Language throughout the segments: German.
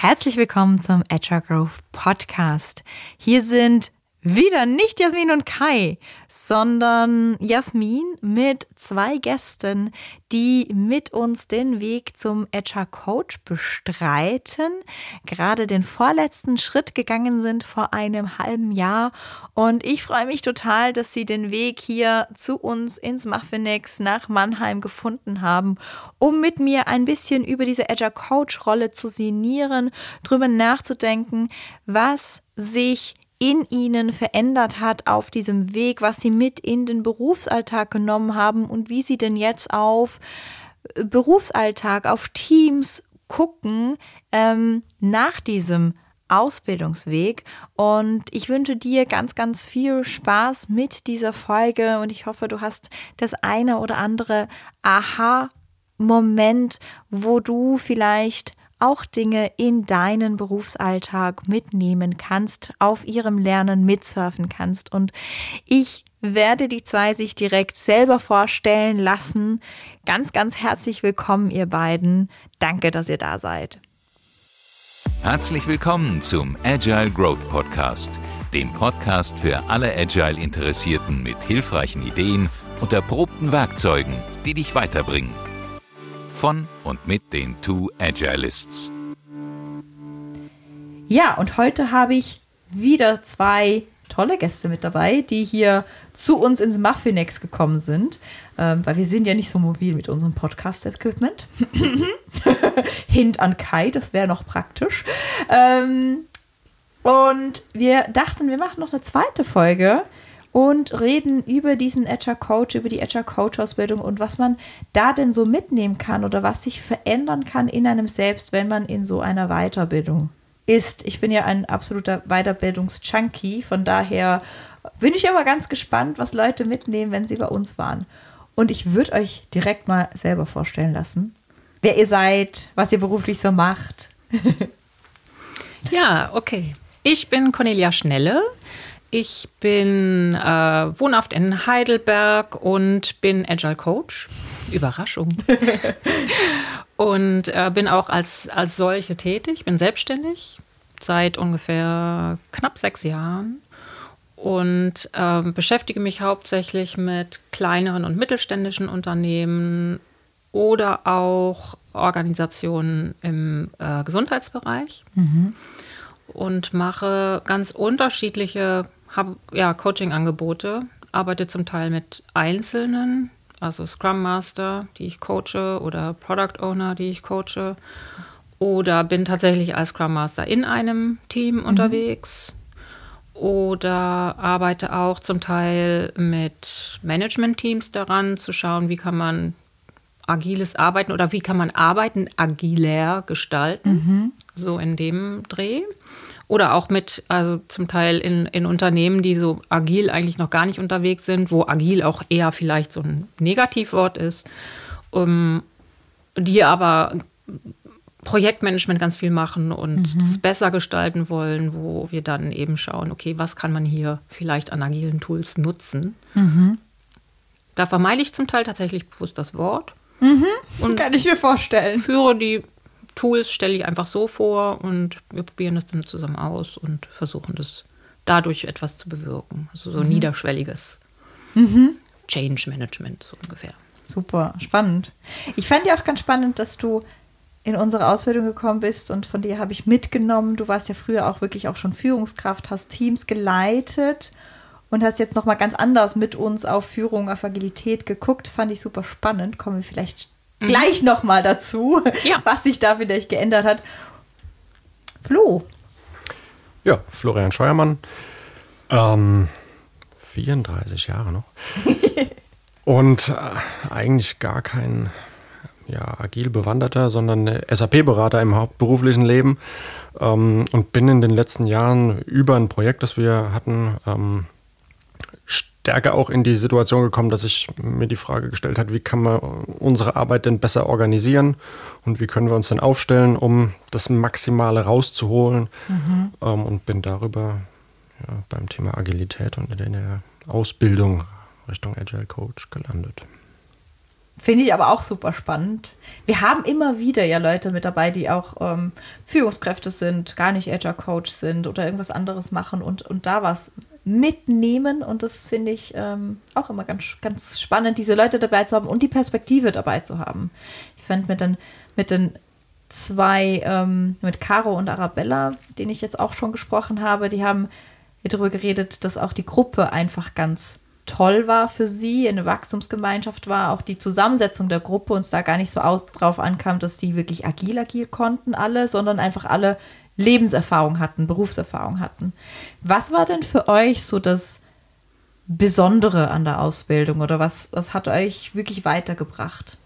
Herzlich willkommen zum Agile Growth Podcast. Hier sind wieder nicht Jasmin und Kai, sondern Jasmin mit zwei Gästen, die mit uns den Weg zum HR Coach bestreiten, gerade den vorletzten Schritt gegangen sind vor einem halben Jahr. Und ich freue mich total, dass sie den Weg hier zu uns ins Muffinex nach Mannheim gefunden haben, um mit mir ein bisschen über diese Agile Coach Rolle zu sinnieren, drüber nachzudenken, was sich in ihnen verändert hat auf diesem Weg, was sie mit in den Berufsalltag genommen haben und wie sie denn jetzt auf äh, Berufsalltag, auf Teams gucken ähm, nach diesem Ausbildungsweg. Und ich wünsche dir ganz, ganz viel Spaß mit dieser Folge und ich hoffe, du hast das eine oder andere Aha-Moment, wo du vielleicht auch Dinge in deinen Berufsalltag mitnehmen kannst, auf ihrem Lernen mitsurfen kannst. Und ich werde die zwei sich direkt selber vorstellen lassen. Ganz, ganz herzlich willkommen, ihr beiden. Danke, dass ihr da seid. Herzlich willkommen zum Agile Growth Podcast, dem Podcast für alle Agile-Interessierten mit hilfreichen Ideen und erprobten Werkzeugen, die dich weiterbringen von und mit den Two Agilists. Ja, und heute habe ich wieder zwei tolle Gäste mit dabei, die hier zu uns ins Muffinex gekommen sind, ähm, weil wir sind ja nicht so mobil mit unserem Podcast-Equipment. Hint an Kai, das wäre noch praktisch. Ähm, und wir dachten, wir machen noch eine zweite Folge und reden über diesen Agile Coach, über die Agile Coach Ausbildung und was man da denn so mitnehmen kann oder was sich verändern kann in einem selbst, wenn man in so einer Weiterbildung ist. Ich bin ja ein absoluter Weiterbildungs-Junkie, von daher bin ich immer ganz gespannt, was Leute mitnehmen, wenn sie bei uns waren. Und ich würde euch direkt mal selber vorstellen lassen, wer ihr seid, was ihr beruflich so macht. ja, okay. Ich bin Cornelia Schnelle. Ich bin äh, wohnhaft in Heidelberg und bin Agile Coach. Überraschung. und äh, bin auch als, als solche tätig. Bin selbstständig seit ungefähr knapp sechs Jahren und äh, beschäftige mich hauptsächlich mit kleineren und mittelständischen Unternehmen oder auch Organisationen im äh, Gesundheitsbereich. Mhm. Und mache ganz unterschiedliche habe ja Coaching-Angebote, arbeite zum Teil mit Einzelnen, also Scrum Master, die ich coache, oder Product Owner, die ich coache, oder bin tatsächlich als Scrum Master in einem Team mhm. unterwegs. Oder arbeite auch zum Teil mit Management-Teams daran, zu schauen, wie kann man agiles Arbeiten oder wie kann man Arbeiten agiler gestalten. Mhm. So in dem Dreh. Oder auch mit, also zum Teil in, in Unternehmen, die so agil eigentlich noch gar nicht unterwegs sind, wo agil auch eher vielleicht so ein Negativwort ist, um, die aber Projektmanagement ganz viel machen und mhm. es besser gestalten wollen, wo wir dann eben schauen, okay, was kann man hier vielleicht an agilen Tools nutzen. Mhm. Da vermeide ich zum Teil tatsächlich bewusst das Wort. Mhm. Kann ich mir vorstellen. Führe die Tools stelle ich einfach so vor und wir probieren das dann zusammen aus und versuchen das dadurch etwas zu bewirken. Also so mhm. niederschwelliges mhm. Change Management so ungefähr. Super, spannend. Ich fand ja auch ganz spannend, dass du in unsere Ausbildung gekommen bist und von dir habe ich mitgenommen. Du warst ja früher auch wirklich auch schon Führungskraft, hast Teams geleitet und hast jetzt noch mal ganz anders mit uns auf Führung, auf Agilität geguckt. Fand ich super spannend. Kommen wir vielleicht Mhm. gleich nochmal dazu, ja. was sich da vielleicht geändert hat. Flo. Ja, Florian Scheuermann. Ähm, 34 Jahre noch. Und äh, eigentlich gar kein ja, agil Bewanderter, sondern SAP-Berater im hauptberuflichen Leben. Ähm, und bin in den letzten Jahren über ein Projekt, das wir hatten, ähm, stärker auch in die Situation gekommen, dass ich mir die Frage gestellt habe, wie kann man unsere Arbeit denn besser organisieren und wie können wir uns denn aufstellen, um das Maximale rauszuholen. Mhm. Ähm, und bin darüber ja, beim Thema Agilität und in der Ausbildung Richtung Agile Coach gelandet. Finde ich aber auch super spannend. Wir haben immer wieder ja Leute mit dabei, die auch ähm, Führungskräfte sind, gar nicht Agile Coach sind oder irgendwas anderes machen und, und da was mitnehmen. Und das finde ich ähm, auch immer ganz, ganz spannend, diese Leute dabei zu haben und die Perspektive dabei zu haben. Ich fand mit den, mit den zwei, ähm, mit Caro und Arabella, denen ich jetzt auch schon gesprochen habe, die haben darüber geredet, dass auch die Gruppe einfach ganz toll war für sie, eine Wachstumsgemeinschaft war, auch die Zusammensetzung der Gruppe uns da gar nicht so aus, drauf ankam, dass die wirklich agil agil konnten alle, sondern einfach alle Lebenserfahrung hatten, Berufserfahrung hatten. Was war denn für euch so das Besondere an der Ausbildung oder was, was hat euch wirklich weitergebracht?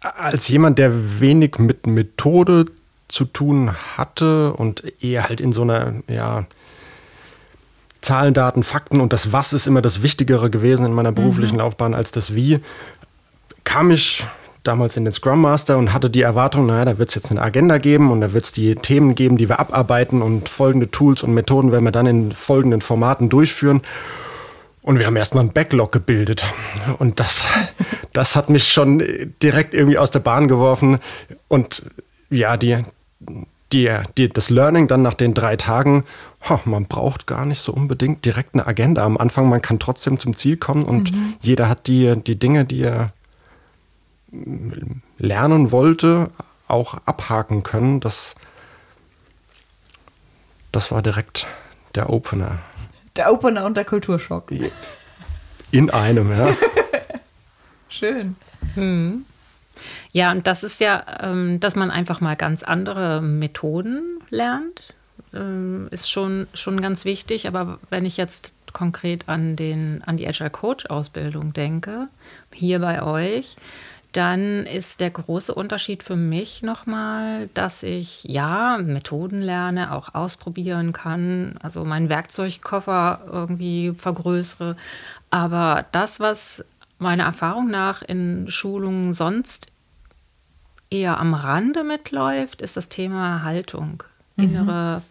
Als jemand, der wenig mit Methode zu tun hatte und eher halt in so einer, ja, Zahlen, Daten, Fakten und das Was ist immer das Wichtigere gewesen in meiner beruflichen mhm. Laufbahn als das Wie, kam ich damals in den Scrum Master und hatte die Erwartung, naja, da wird es jetzt eine Agenda geben und da wird es die Themen geben, die wir abarbeiten und folgende Tools und Methoden werden wir dann in folgenden Formaten durchführen. Und wir haben erstmal einen Backlog gebildet. Und das, das hat mich schon direkt irgendwie aus der Bahn geworfen. Und ja, die, die, die, das Learning dann nach den drei Tagen, oh, man braucht gar nicht so unbedingt direkt eine Agenda am Anfang. Man kann trotzdem zum Ziel kommen und mhm. jeder hat die, die Dinge, die er lernen wollte, auch abhaken können. Das, das war direkt der Opener. Der Opener und der Kulturschock. In einem, ja. Schön. Hm. Ja, und das ist ja, ähm, dass man einfach mal ganz andere Methoden lernt, ähm, ist schon, schon ganz wichtig. Aber wenn ich jetzt konkret an, den, an die Agile Coach Ausbildung denke, hier bei euch, dann ist der große Unterschied für mich nochmal, dass ich ja Methoden lerne, auch ausprobieren kann, also meinen Werkzeugkoffer irgendwie vergrößere. Aber das, was meiner Erfahrung nach in Schulungen sonst eher am Rande mitläuft, ist das Thema Haltung, mhm. innere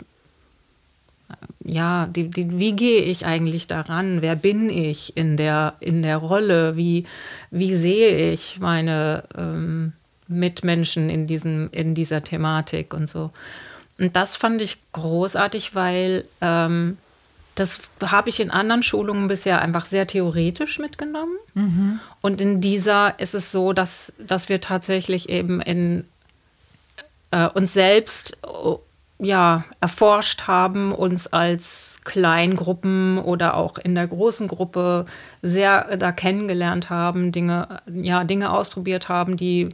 ja, die, die, wie gehe ich eigentlich daran? Wer bin ich in der, in der Rolle? Wie, wie sehe ich meine ähm, Mitmenschen in, diesem, in dieser Thematik und so? Und das fand ich großartig, weil ähm, das habe ich in anderen Schulungen bisher einfach sehr theoretisch mitgenommen. Mhm. Und in dieser ist es so, dass, dass wir tatsächlich eben in äh, uns selbst ja, erforscht haben, uns als Kleingruppen oder auch in der großen Gruppe sehr da kennengelernt haben, Dinge, ja, Dinge ausprobiert haben, die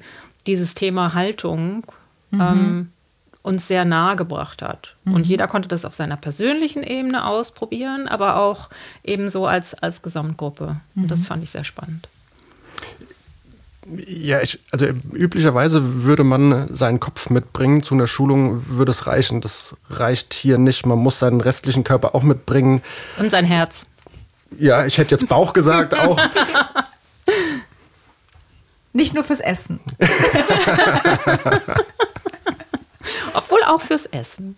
dieses Thema Haltung mhm. ähm, uns sehr nahe gebracht hat. Mhm. Und jeder konnte das auf seiner persönlichen Ebene ausprobieren, aber auch ebenso als, als Gesamtgruppe. Mhm. Und das fand ich sehr spannend. Ja, ich, also üblicherweise würde man seinen Kopf mitbringen. Zu einer Schulung würde es reichen. Das reicht hier nicht. Man muss seinen restlichen Körper auch mitbringen. Und sein Herz. Ja, ich hätte jetzt Bauch gesagt auch. Nicht nur fürs Essen. Obwohl auch fürs Essen.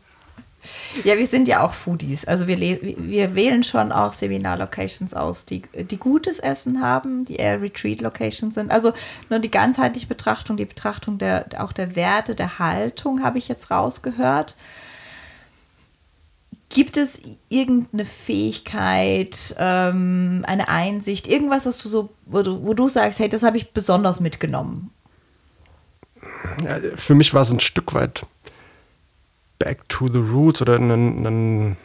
Ja, wir sind ja auch Foodies. Also wir, wir wählen schon auch Seminar-Locations aus, die, die gutes Essen haben, die eher Retreat-Locations sind. Also nur die ganzheitliche Betrachtung, die Betrachtung der, auch der Werte, der Haltung habe ich jetzt rausgehört. Gibt es irgendeine Fähigkeit, ähm, eine Einsicht, irgendwas, was du so, wo du, wo du sagst, hey, das habe ich besonders mitgenommen? Ja, für mich war es ein Stück weit back to the roots oder einen,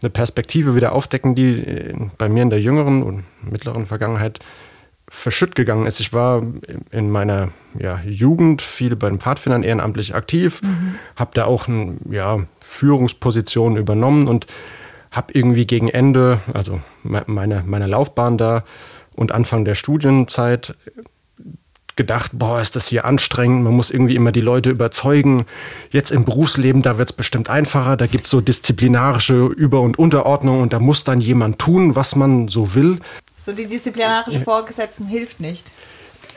eine Perspektive wieder aufdecken, die bei mir in der jüngeren und mittleren Vergangenheit verschütt gegangen ist. Ich war in meiner ja, Jugend viel bei den Pfadfindern ehrenamtlich aktiv, mhm. habe da auch eine ja, Führungsposition übernommen und habe irgendwie gegen Ende, also meine, meine Laufbahn da und Anfang der Studienzeit gedacht, boah, ist das hier anstrengend, man muss irgendwie immer die Leute überzeugen. Jetzt im Berufsleben, da wird es bestimmt einfacher, da gibt es so disziplinarische Über- und Unterordnung und da muss dann jemand tun, was man so will. So die disziplinarische Vorgesetzten hilft nicht.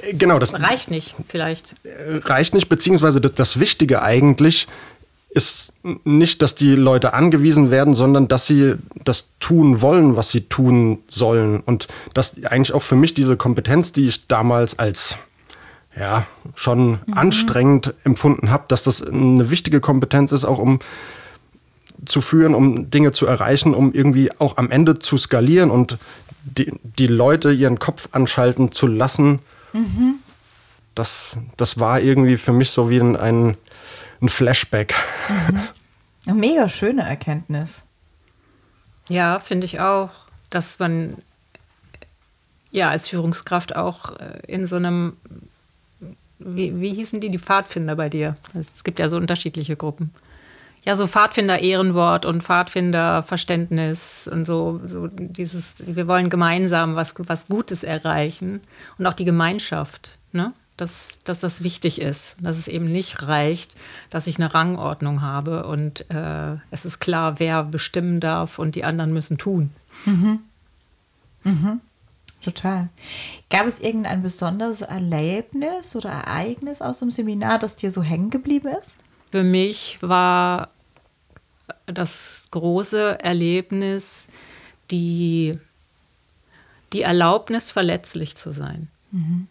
Äh, genau, das reicht nicht, vielleicht. Äh, reicht nicht, beziehungsweise das, das Wichtige eigentlich ist nicht, dass die Leute angewiesen werden, sondern dass sie das tun wollen, was sie tun sollen. Und dass eigentlich auch für mich diese Kompetenz, die ich damals als ja, schon mhm. anstrengend empfunden habe, dass das eine wichtige Kompetenz ist, auch um zu führen, um Dinge zu erreichen, um irgendwie auch am Ende zu skalieren und die, die Leute ihren Kopf anschalten zu lassen. Mhm. Das, das war irgendwie für mich so wie ein, ein, ein Flashback. Mhm. Eine mega schöne Erkenntnis. Ja, finde ich auch, dass man ja als Führungskraft auch äh, in so einem, wie, wie hießen die, die Pfadfinder bei dir? Es gibt ja so unterschiedliche Gruppen ja, so Pfadfinder-Ehrenwort und Pfadfinder-Verständnis und so, so dieses, wir wollen gemeinsam was, was Gutes erreichen und auch die Gemeinschaft, ne? Dass, dass das wichtig ist, dass es eben nicht reicht, dass ich eine Rangordnung habe und äh, es ist klar, wer bestimmen darf und die anderen müssen tun. Mhm. Mhm. Total. Gab es irgendein besonderes Erlebnis oder Ereignis aus dem Seminar, das dir so hängen geblieben ist? Für mich war das große Erlebnis, die, die Erlaubnis, verletzlich zu sein. Mhm.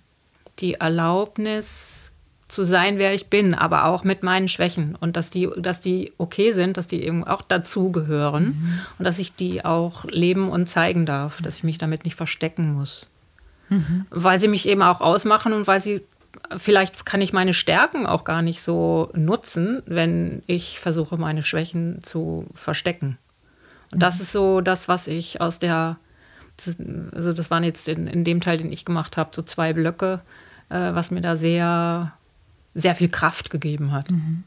Die Erlaubnis zu sein, wer ich bin, aber auch mit meinen Schwächen und dass die, dass die okay sind, dass die eben auch dazugehören mhm. und dass ich die auch leben und zeigen darf, dass ich mich damit nicht verstecken muss. Mhm. Weil sie mich eben auch ausmachen und weil sie vielleicht kann ich meine Stärken auch gar nicht so nutzen, wenn ich versuche, meine Schwächen zu verstecken. Und das mhm. ist so das, was ich aus der, also das waren jetzt in, in dem Teil, den ich gemacht habe, so zwei Blöcke, äh, was mir da sehr, sehr viel Kraft gegeben hat. Mhm.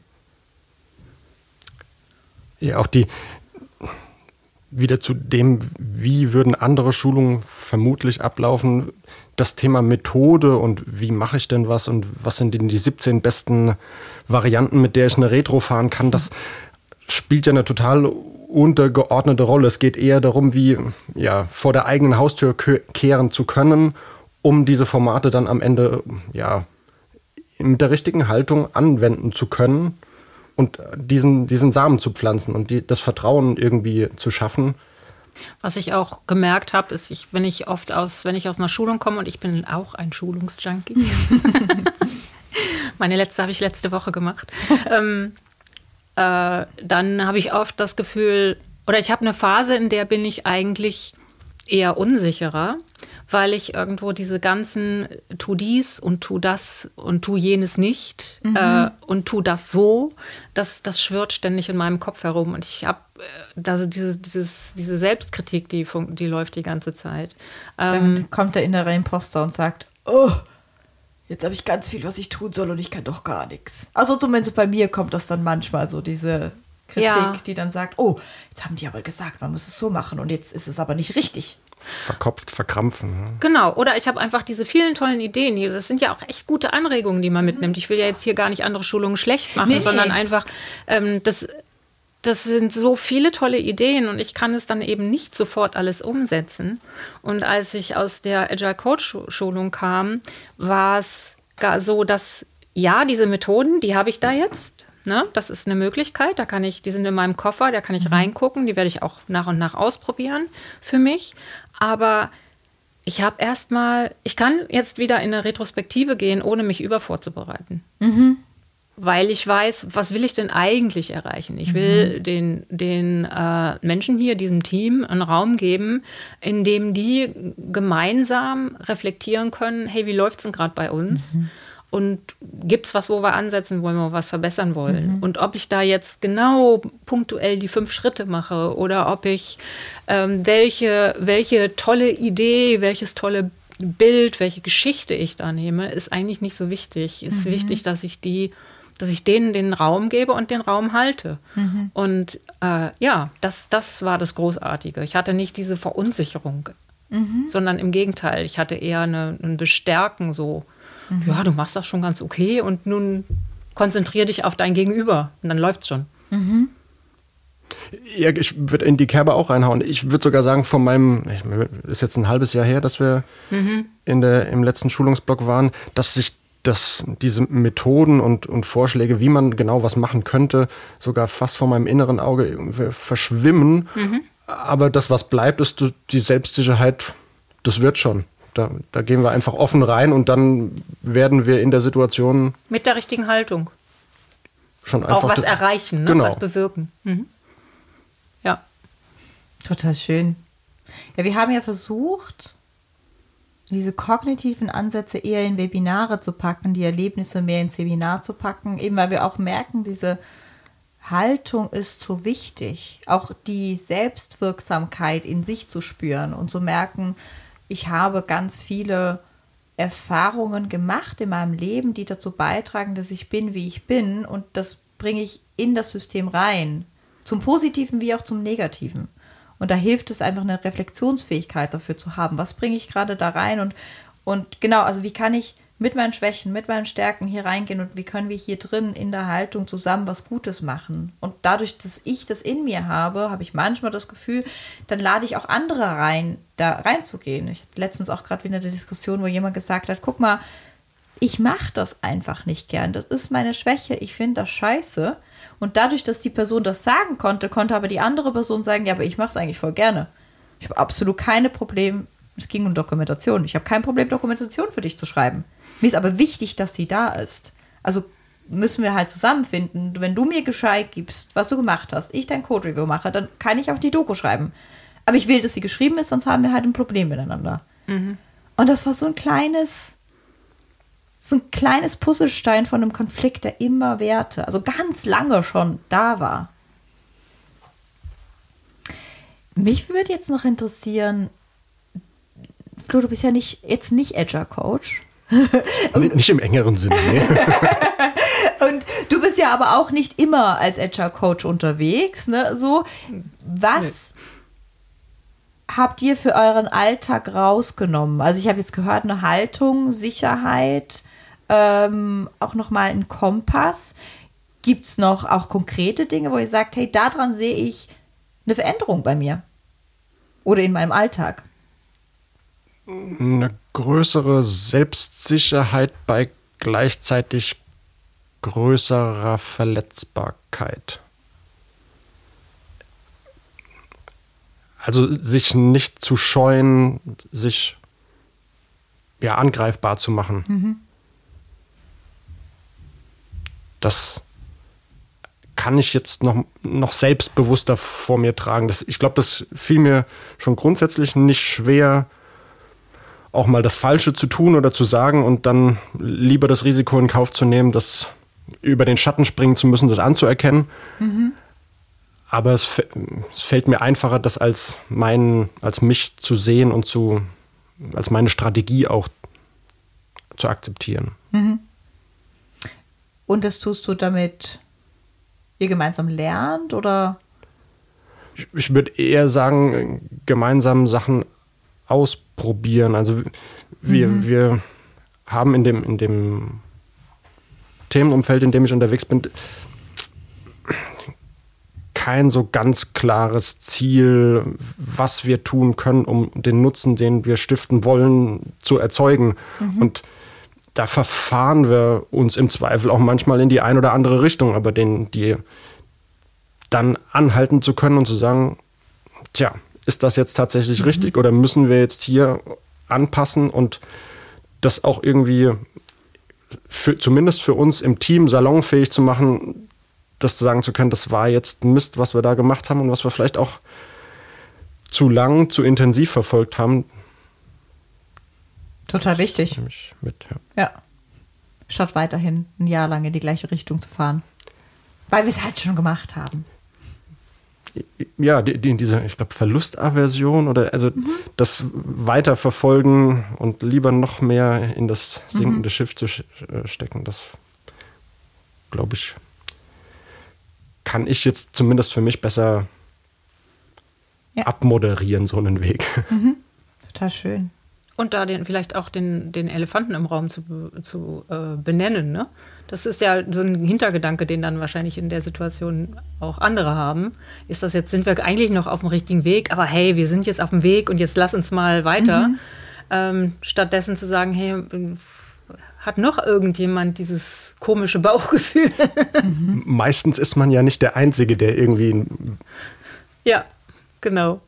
Ja, auch die, wieder zu dem, wie würden andere Schulungen vermutlich ablaufen, das Thema Methode und wie mache ich denn was und was sind denn die 17 besten Varianten, mit der ich eine Retro fahren kann, das spielt ja eine total untergeordnete Rolle. Es geht eher darum, wie ja, vor der eigenen Haustür kehren zu können, um diese Formate dann am Ende ja, mit der richtigen Haltung anwenden zu können und diesen, diesen Samen zu pflanzen und die, das Vertrauen irgendwie zu schaffen. Was ich auch gemerkt habe, ist, ich, wenn ich oft aus, wenn ich aus einer Schulung komme und ich bin auch ein Schulungsjunkie. Meine letzte habe ich letzte Woche gemacht. ähm, äh, dann habe ich oft das Gefühl, oder ich habe eine Phase, in der bin ich eigentlich eher unsicherer weil ich irgendwo diese ganzen tu dies und tu das und tu jenes nicht mhm. äh, und tu das so, das, das schwirrt ständig in meinem Kopf herum. Und ich habe äh, also diese, dieses, diese Selbstkritik, die, die läuft die ganze Zeit. Ähm, Dann kommt der innere Imposter und sagt, oh, jetzt habe ich ganz viel, was ich tun soll und ich kann doch gar nichts. Also zumindest bei mir kommt das dann manchmal so diese Kritik, ja. die dann sagt, oh, jetzt haben die aber gesagt, man muss es so machen und jetzt ist es aber nicht richtig verkopft, verkrampfen. Ne? Genau, oder ich habe einfach diese vielen tollen Ideen. Hier. Das sind ja auch echt gute Anregungen, die man mitnimmt. Ich will ja jetzt hier gar nicht andere Schulungen schlecht machen, nee, sondern einfach ähm, das. Das sind so viele tolle Ideen und ich kann es dann eben nicht sofort alles umsetzen. Und als ich aus der Agile Coach Schulung kam, war es so, dass ja, diese Methoden, die habe ich da jetzt. Ne? Das ist eine Möglichkeit. Da kann ich, die sind in meinem Koffer, da kann ich mhm. reingucken. Die werde ich auch nach und nach ausprobieren für mich. Aber ich habe erstmal, ich kann jetzt wieder in eine Retrospektive gehen, ohne mich über vorzubereiten. Mhm. Weil ich weiß, was will ich denn eigentlich erreichen? Ich will mhm. den, den äh, Menschen hier, diesem Team, einen Raum geben, in dem die gemeinsam reflektieren können, hey, wie läuft es denn gerade bei uns? Mhm und gibt es was, wo wir ansetzen wollen, wo wir was verbessern wollen. Mhm. Und ob ich da jetzt genau punktuell die fünf Schritte mache oder ob ich ähm, welche, welche tolle Idee, welches tolle Bild, welche Geschichte ich da nehme, ist eigentlich nicht so wichtig. Es ist mhm. wichtig, dass ich die, dass ich denen den Raum gebe und den Raum halte. Mhm. Und äh, ja, das, das war das Großartige. Ich hatte nicht diese Verunsicherung, mhm. sondern im Gegenteil, ich hatte eher eine, ein Bestärken so mhm. ja, du machst das schon ganz okay und nun konzentriere dich auf dein Gegenüber und dann läuft's schon. Mhm. Ja, ich würde in die Kerbe auch reinhauen. Ich würde sogar sagen, von meinem, ist jetzt ein halbes Jahr her, dass wir mhm. in der, im letzten Schulungsblock waren, dass sich dass diese Methoden und, und Vorschläge, wie man genau was machen könnte, sogar fast vor meinem inneren Auge verschwimmen. Mhm. Aber das, was bleibt, ist die Selbstsicherheit, das wird schon. Da, da gehen wir einfach offen rein und dann werden wir in der Situation. Mit der richtigen Haltung. Schon einfach. Auch was erreichen, ne? genau. was bewirken. Mhm. Ja. Total schön. Ja, wir haben ja versucht, diese kognitiven Ansätze eher in Webinare zu packen, die Erlebnisse mehr ins Seminar zu packen, eben weil wir auch merken, diese Haltung ist so wichtig, auch die Selbstwirksamkeit in sich zu spüren und zu merken, ich habe ganz viele Erfahrungen gemacht in meinem Leben, die dazu beitragen, dass ich bin, wie ich bin und das bringe ich in das System rein, zum Positiven wie auch zum Negativen. Und da hilft es einfach eine Reflexionsfähigkeit dafür zu haben. Was bringe ich gerade da rein? Und, und genau, also wie kann ich mit meinen Schwächen, mit meinen Stärken hier reingehen und wie können wir hier drin in der Haltung zusammen was Gutes machen. Und dadurch, dass ich das in mir habe, habe ich manchmal das Gefühl, dann lade ich auch andere rein, da reinzugehen. Ich hatte letztens auch gerade wieder eine Diskussion, wo jemand gesagt hat, guck mal, ich mache das einfach nicht gern. Das ist meine Schwäche. Ich finde das scheiße. Und dadurch, dass die Person das sagen konnte, konnte aber die andere Person sagen, ja, aber ich mache es eigentlich voll gerne. Ich habe absolut keine Probleme. Es ging um Dokumentation. Ich habe kein Problem, Dokumentation für dich zu schreiben. Mir ist aber wichtig, dass sie da ist. Also müssen wir halt zusammenfinden. Wenn du mir Gescheit gibst, was du gemacht hast, ich dein Code-Review mache, dann kann ich auch die Doku schreiben. Aber ich will, dass sie geschrieben ist, sonst haben wir halt ein Problem miteinander. Mhm. Und das war so ein kleines, so ein kleines Puzzlestein von einem Konflikt, der immer währte, also ganz lange schon da war. Mich würde jetzt noch interessieren, Flo, du bist ja nicht, jetzt nicht Agile Coach. nicht im engeren Sinne. Nee. Und du bist ja aber auch nicht immer als Agile Coach unterwegs. Ne? So, was nee. habt ihr für euren Alltag rausgenommen? Also ich habe jetzt gehört, eine Haltung, Sicherheit, ähm, auch nochmal ein Kompass. Gibt es noch auch konkrete Dinge, wo ihr sagt, hey, daran sehe ich eine Veränderung bei mir oder in meinem Alltag? Eine größere Selbstsicherheit bei gleichzeitig größerer Verletzbarkeit. Also sich nicht zu scheuen, sich ja angreifbar zu machen. Mhm das kann ich jetzt noch, noch selbstbewusster vor mir tragen. Das, ich glaube, das fiel mir schon grundsätzlich nicht schwer, auch mal das Falsche zu tun oder zu sagen und dann lieber das Risiko in Kauf zu nehmen, das über den Schatten springen zu müssen, das anzuerkennen. Mhm. Aber es, es, fällt mir einfacher, das als mein, als mich zu sehen und zu, als meine Strategie auch zu akzeptieren. Mhm. Und das tust du damit ihr gemeinsam lernt oder? Ich, ich würde eher sagen, gemeinsam Sachen ausprobieren. Also wir, mhm. wir haben in dem, in dem Themenumfeld, in dem ich unterwegs bin, kein so ganz klares Ziel, was wir tun können, um den Nutzen, den wir stiften wollen, zu erzeugen. Mhm. Und da verfahren wir uns im Zweifel auch manchmal in die eine oder andere Richtung, aber den, die dann anhalten zu können und zu sagen, tja, ist das jetzt tatsächlich mhm. richtig oder müssen wir jetzt hier anpassen und das auch irgendwie für, zumindest für uns im Team salonfähig zu machen, das zu sagen zu können, das war jetzt Mist, was wir da gemacht haben und was wir vielleicht auch zu lang, zu intensiv verfolgt haben. Total wichtig. Mit, ja. ja. Statt weiterhin ein Jahr lang in die gleiche Richtung zu fahren. Weil wir es halt schon gemacht haben. Ja, die, die, diese, ich glaube, Verlustaversion oder also mhm. das Weiterverfolgen und lieber noch mehr in das sinkende mhm. Schiff zu stecken, das glaube ich, kann ich jetzt zumindest für mich besser ja. abmoderieren, so einen Weg. Mhm. Total schön. Und da den, vielleicht auch den, den Elefanten im Raum zu, zu äh, benennen. Ne? Das ist ja so ein Hintergedanke, den dann wahrscheinlich in der Situation auch andere haben. Ist das jetzt, sind wir eigentlich noch auf dem richtigen Weg, aber hey, wir sind jetzt auf dem Weg und jetzt lass uns mal weiter. Mhm. Ähm, stattdessen zu sagen, hey, hat noch irgendjemand dieses komische Bauchgefühl? Meistens ist man ja nicht der Einzige, der irgendwie. ja, genau.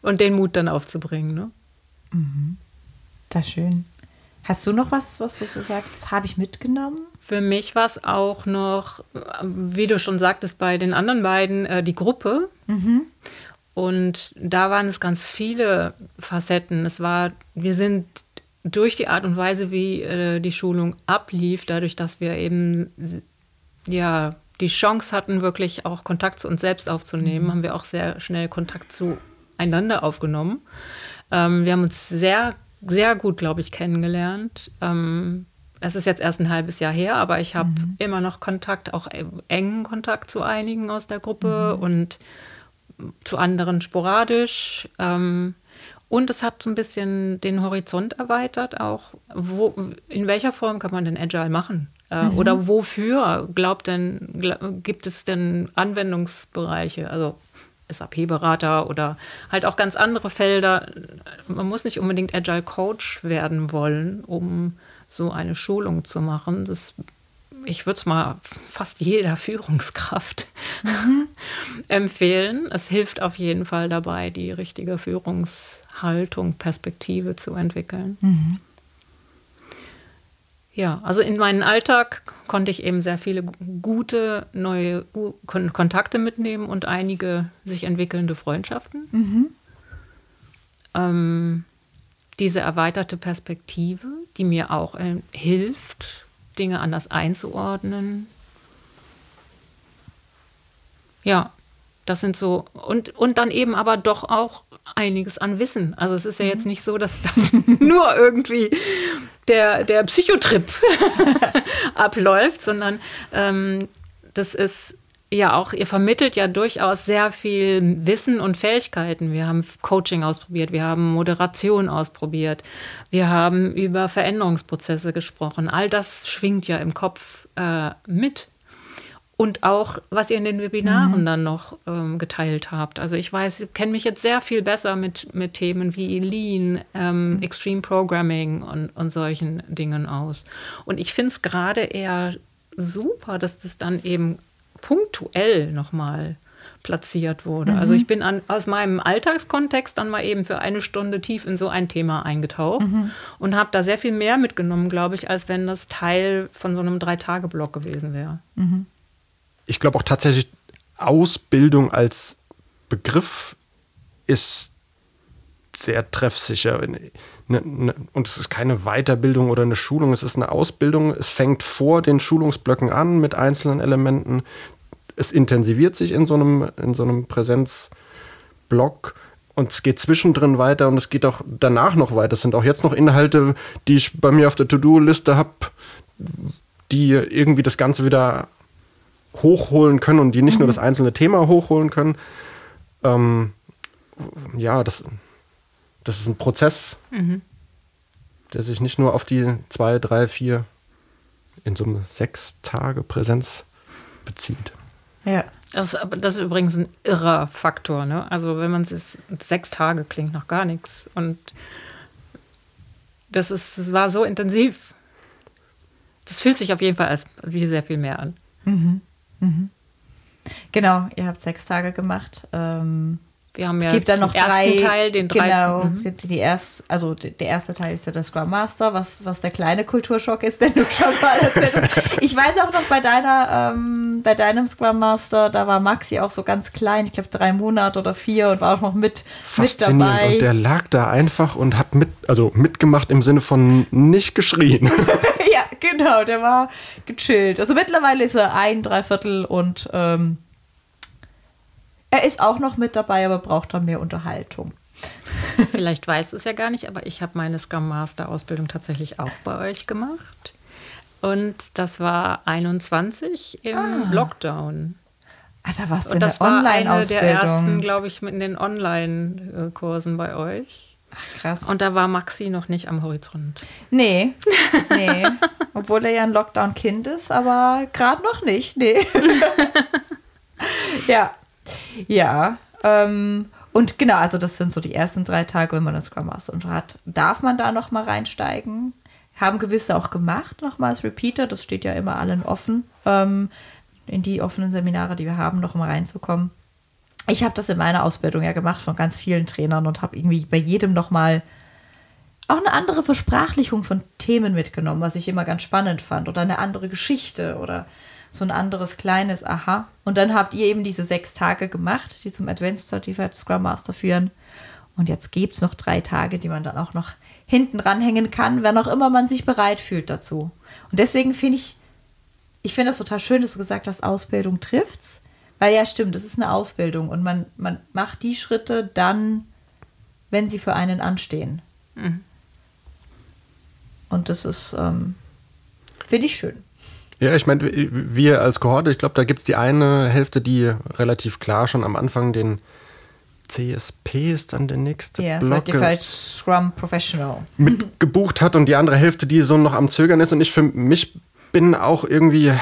Und den Mut dann aufzubringen. Ne? Das ist schön. Hast du noch was, was du so sagst, das habe ich mitgenommen? Für mich war es auch noch, wie du schon sagtest, bei den anderen beiden äh, die Gruppe. Und da waren es ganz viele Facetten. Es war, wir sind durch die Art und Weise, wie äh, die Schulung ablief, dadurch, dass wir eben ja die Chance hatten, wirklich auch Kontakt zu uns selbst aufzunehmen, haben wir auch sehr schnell Kontakt zueinander aufgenommen. Ähm, wir haben uns sehr, sehr gut, glaube ich, kennengelernt. Ähm, es ist jetzt erst ein halbes Jahr her, aber ich habe immer noch Kontakt, auch e- engen Kontakt zu einigen aus der Gruppe und zu anderen sporadisch. Ähm, und es hat so ein bisschen den Horizont erweitert, auch wo, in welcher Form kann man denn Agile machen? Äh, Oder wofür glaubt denn, gl- gibt es denn Anwendungsbereiche? Also SAP-Berater oder halt auch ganz andere Felder. Man muss nicht unbedingt Agile Coach werden wollen, um so eine Schulung zu machen. Das, ich würde es mal fast jeder Führungskraft empfehlen. Es hilft auf jeden Fall dabei, die richtige Führungshaltung, Perspektive zu entwickeln. Ja, also in meinen Alltag konnte ich eben sehr viele gu- gute neue Kontakte mitnehmen und einige sich entwickelnde Freundschaften. Ähm, diese erweiterte Perspektive, die mir auch äh, hilft, Dinge anders einzuordnen. Ja, das sind so, und, und dann eben aber doch auch einiges an Wissen. Also es ist ja jetzt nicht so, dass dann nur irgendwie der, der Psychotrip abläuft, sondern ähm, das ist ja auch, ihr vermittelt ja durchaus sehr viel Wissen und Fähigkeiten. Wir haben Coaching ausprobiert, wir haben Moderation ausprobiert, wir haben über Veränderungsprozesse gesprochen. All das schwingt ja im Kopf äh, mit. Und auch, was ihr in den Webinaren dann noch ähm, geteilt habt. Also ich weiß, ich kenne mich jetzt sehr viel besser mit, mit Themen wie Lean, ähm, Extreme Programming und, und solchen Dingen aus. Und ich finde es gerade eher super, dass das dann eben punktuell nochmal platziert wurde. Also ich bin an, aus meinem Alltagskontext dann mal eben für eine Stunde tief in so ein Thema eingetaucht und habe da sehr viel mehr mitgenommen, glaube ich, als wenn das Teil von so einem Drei-Tage-Block gewesen wäre. Ich glaube auch tatsächlich, Ausbildung als Begriff ist sehr treffsicher. Ne- ne- Und es ist keine Weiterbildung oder eine Schulung, es ist eine Ausbildung. Es fängt vor den Schulungsblöcken an mit einzelnen Elementen. Es intensiviert sich in so einem, in so einem Präsenzblock und es geht zwischendrin weiter und es geht auch danach noch weiter. Es sind auch jetzt noch Inhalte, die ich bei mir auf der To-Do-Liste habe, die irgendwie das Ganze wieder hochholen können und die nicht nur das einzelne Thema hochholen können. Ähm, ja, das, das ist ein Prozess, der sich nicht nur auf die zwei, drei, vier, in Summe sechs Tage Präsenz bezieht. Ja. Das, aber das ist übrigens ein irrer Faktor. Ne? Also wenn man es sechs Tage klingt noch gar nichts. Und das ist, es war so intensiv. Das fühlt sich auf jeden Fall als wie sehr viel mehr an. Genau, ihr habt sechs Tage gemacht. Ähm, Wir haben ja es gibt dann noch den drei. ersten Teil, den drei, Genau, Mhm. die, die erst, also die- der erste Teil ist ja der Scrum Master, was, was der kleine Kulturschock ist, den du schon mal erzählt hast. Ich weiß auch noch bei deiner, ähm, bei deinem Scrum Master, da war Maxi auch so ganz klein, ich glaube drei Monate oder vier und war auch noch mit, mit Faszinierend. dabei. Und der lag da einfach und hat mit, also mitgemacht im Sinne von nicht geschrien. genau, der war gechillt. Also mittlerweile ist er ein, dreiviertel und ähm, er ist auch noch mit dabei, aber braucht dann mehr Unterhaltung. Vielleicht weißt du es ja gar nicht, aber ich habe meine Scrum Master Ausbildung tatsächlich auch bei euch gemacht. Und das war 21 im Lockdown. Ah, da warst du Und in das der war eine der ersten, Online-Ausbildung. glaube ich, mit den Online-Kursen bei euch. Ach, krass. Und da war Maxi noch nicht am Horizont. Nee, nee. Obwohl er ja ein Lockdown-Kind ist, aber gerade noch nicht. Nee. ja. Ja. Ähm, und genau, also das sind so die ersten drei Tage, wenn man das Scrum Master hat. Darf man da noch mal reinsteigen? haben gewisse auch gemacht, nochmals Repeater, das steht ja immer allen offen, ähm, in die offenen Seminare, die wir haben, noch mal reinzukommen. Ich habe das in meiner Ausbildung ja gemacht von ganz vielen Trainern und habe irgendwie bei jedem nochmal auch eine andere Versprachlichung von Themen mitgenommen, was ich immer ganz spannend fand. Oder eine andere Geschichte oder so ein anderes kleines Aha. Und dann habt ihr eben diese sechs Tage gemacht, die zum Advanced Certified Scrum Master führen. Und jetzt gibt es noch drei Tage, die man dann auch noch hinten ranhängen kann, wenn auch immer man sich bereit fühlt dazu. Und deswegen finde ich, ich finde das total schön, dass du gesagt hast, Ausbildung trifft's. Weil ja, stimmt, es ist eine Ausbildung und man, man macht die Schritte dann, wenn sie für einen anstehen. Mhm. Und das ist, ähm, finde ich schön. Ja, ich meine, wir als Kohorte, ich glaube, da gibt es die eine Hälfte, die relativ klar schon am Anfang den CSP ist dann der nächste ja, Block Certified Scrum Professional mit gebucht hat und die andere Hälfte, die so noch am Zögern ist und ich für mich bin auch irgendwie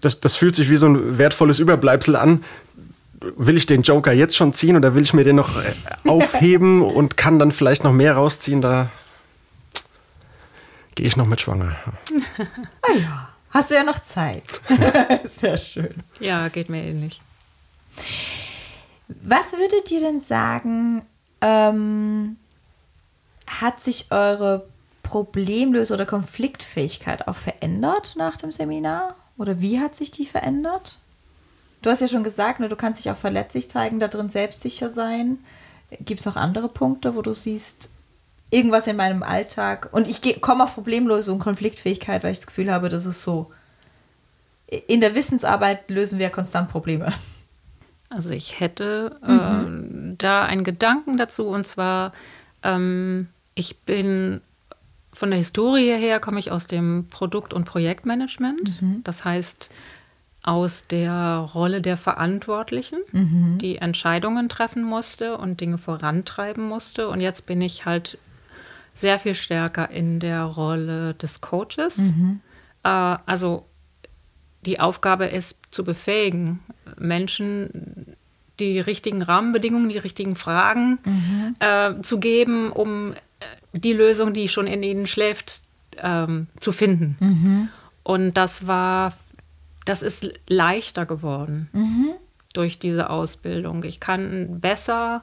das, das fühlt sich wie so ein wertvolles Überbleibsel an. Will ich den Joker jetzt schon ziehen oder will ich mir den noch aufheben und kann dann vielleicht noch mehr rausziehen? Da gehe ich noch mit schwanger. ah ja, hast du ja noch Zeit. Sehr schön. Ja, geht mir ähnlich. Was würdet ihr denn sagen, ähm, hat sich eure Problemlöse- oder Konfliktfähigkeit auch verändert nach dem Seminar? Oder wie hat sich die verändert? Du hast ja schon gesagt, ne, du kannst dich auch verletzlich zeigen, da drin selbstsicher sein. Gibt es noch andere Punkte, wo du siehst, irgendwas in meinem Alltag und ich komme auf Problemlösung, Konfliktfähigkeit, weil ich das Gefühl habe, das ist so. In der Wissensarbeit lösen wir konstant Probleme. Also ich hätte mhm. äh, da einen Gedanken dazu und zwar, ähm, ich bin von der Historie her komme ich aus dem Produkt- und Projektmanagement. Mhm. Das heißt, aus der Rolle der Verantwortlichen, mhm. die Entscheidungen treffen musste und Dinge vorantreiben musste. Und jetzt bin ich halt sehr viel stärker in der Rolle des Coaches. Mhm. Äh, also die Aufgabe ist zu befähigen, Menschen die richtigen Rahmenbedingungen, die richtigen Fragen mhm. äh, zu geben, um die Lösung, die schon in ihnen schläft, ähm, zu finden. Mhm. Und das war, das ist leichter geworden mhm. durch diese Ausbildung. Ich kann besser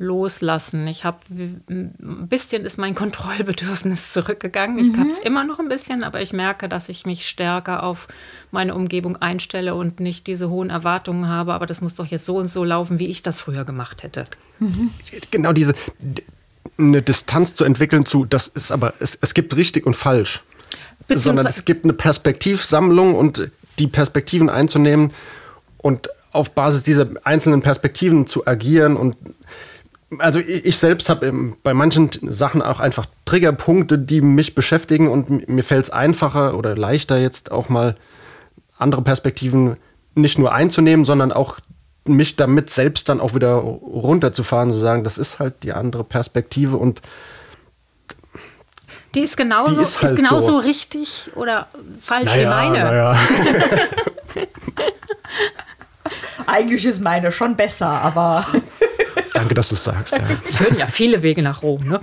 loslassen. Ich habe ein bisschen ist mein Kontrollbedürfnis zurückgegangen. Ich mhm. habe es immer noch ein bisschen, aber ich merke, dass ich mich stärker auf meine Umgebung einstelle und nicht diese hohen Erwartungen habe. Aber das muss doch jetzt so und so laufen, wie ich das früher gemacht hätte. Mhm. Genau diese eine Distanz zu entwickeln zu, das ist aber, es, es gibt richtig und falsch. Sondern es gibt eine Perspektivsammlung und die Perspektiven einzunehmen und auf Basis dieser einzelnen Perspektiven zu agieren und also ich selbst habe bei manchen Sachen auch einfach Triggerpunkte, die mich beschäftigen und mir fällt es einfacher oder leichter jetzt auch mal andere Perspektiven nicht nur einzunehmen, sondern auch mich damit selbst dann auch wieder runterzufahren, zu sagen, das ist halt die andere Perspektive und die ist genauso, die ist halt ist genauso so. richtig oder falsch naja, wie meine. Naja. Eigentlich ist meine schon besser, aber. Danke, dass du es sagst. Ja. Es führen ja viele Wege nach Rom, ne?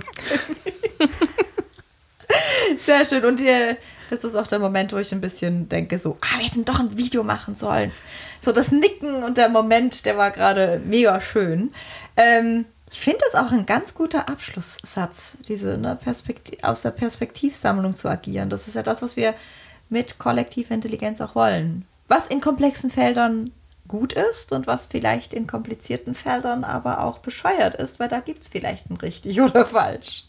Sehr schön. Und ihr, das ist auch der Moment, wo ich ein bisschen denke, so, ah, wir hätten doch ein Video machen sollen. So das Nicken und der Moment, der war gerade mega schön. Ähm, ich finde das auch ein ganz guter Abschlusssatz, diese ne, aus der Perspektivsammlung zu agieren. Das ist ja das, was wir mit kollektiver Intelligenz auch wollen. Was in komplexen Feldern gut ist und was vielleicht in komplizierten Feldern aber auch bescheuert ist, weil da gibt es vielleicht ein richtig oder falsch.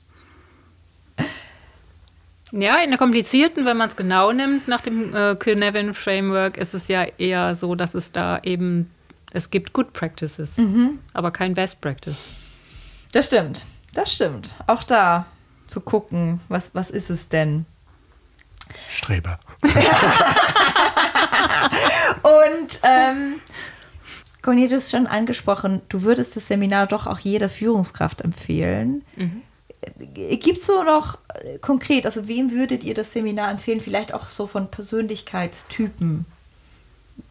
Ja, in der komplizierten, wenn man es genau nimmt, nach dem äh, Kilnevin Framework, ist es ja eher so, dass es da eben, es gibt Good Practices, mhm. aber kein Best Practice. Das stimmt, das stimmt. Auch da zu gucken, was, was ist es denn? Streber. Und ähm, Conny, du hast schon angesprochen, du würdest das Seminar doch auch jeder Führungskraft empfehlen. Mhm. Gibt es so noch äh, konkret, also wem würdet ihr das Seminar empfehlen? Vielleicht auch so von Persönlichkeitstypen.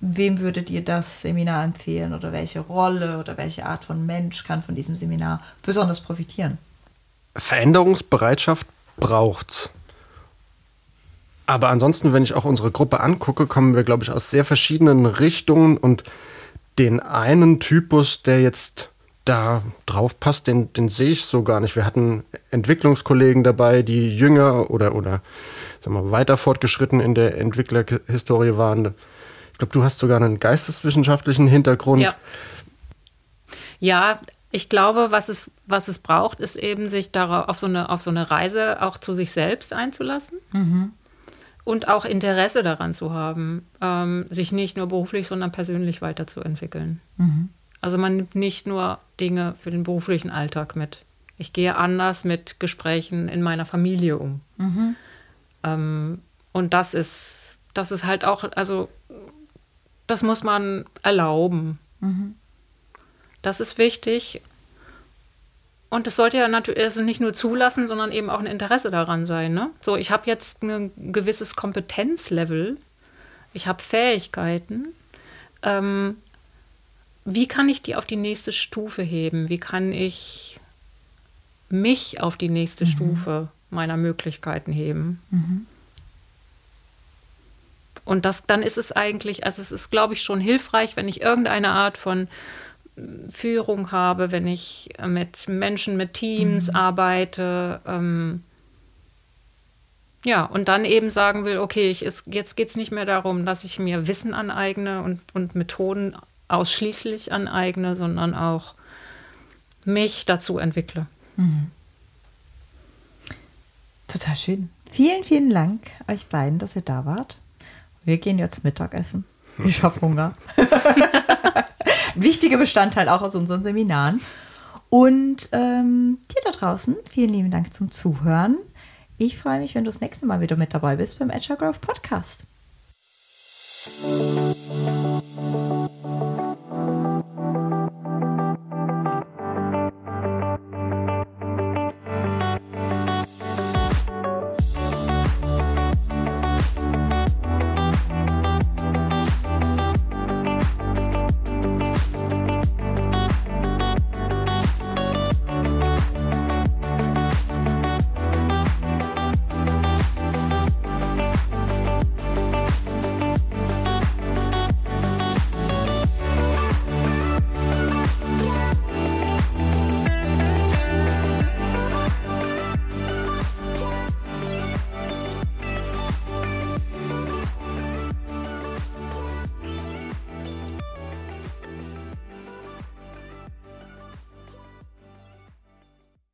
Wem würdet ihr das Seminar empfehlen oder welche Rolle oder welche Art von Mensch kann von diesem Seminar besonders profitieren? Veränderungsbereitschaft braucht's. Aber ansonsten, wenn ich auch unsere Gruppe angucke, kommen wir, glaube ich, aus sehr verschiedenen Richtungen und den einen Typus, der jetzt da drauf passt, den, den sehe ich so gar nicht. Wir hatten Entwicklungskollegen dabei, die jünger oder, oder sagen wir, weiter fortgeschritten in der Entwicklerhistorie waren. Ich glaube, du hast sogar einen geisteswissenschaftlichen Hintergrund. Ja, ja ich glaube, was es, was es braucht, ist eben, sich darauf, auf, so eine, auf so eine Reise auch zu sich selbst einzulassen. Mhm. Und auch Interesse daran zu haben, ähm, sich nicht nur beruflich, sondern persönlich weiterzuentwickeln. Mhm. Also man nimmt nicht nur Dinge für den beruflichen Alltag mit. Ich gehe anders mit Gesprächen in meiner Familie um. Mhm. Ähm, und das ist, das ist halt auch, also das muss man erlauben. Mhm. Das ist wichtig. Und es sollte ja natürlich also nicht nur zulassen, sondern eben auch ein Interesse daran sein. Ne? So, ich habe jetzt ein gewisses Kompetenzlevel, ich habe Fähigkeiten. Ähm, wie kann ich die auf die nächste Stufe heben? Wie kann ich mich auf die nächste mhm. Stufe meiner Möglichkeiten heben? Mhm. Und das, dann ist es eigentlich, also es ist, glaube ich, schon hilfreich, wenn ich irgendeine Art von Führung habe, wenn ich mit Menschen, mit Teams mhm. arbeite. Ähm, ja, und dann eben sagen will, okay, ich ist, jetzt geht es nicht mehr darum, dass ich mir Wissen aneigne und, und Methoden ausschließlich aneigne, sondern auch mich dazu entwickle. Mhm. Total schön. Vielen, vielen Dank euch beiden, dass ihr da wart. Wir gehen jetzt Mittagessen. Ich habe Hunger. Ein wichtiger Bestandteil auch aus unseren Seminaren. Und ähm, dir da draußen, vielen lieben Dank zum Zuhören. Ich freue mich, wenn du das nächste Mal wieder mit dabei bist beim Agile Growth Podcast.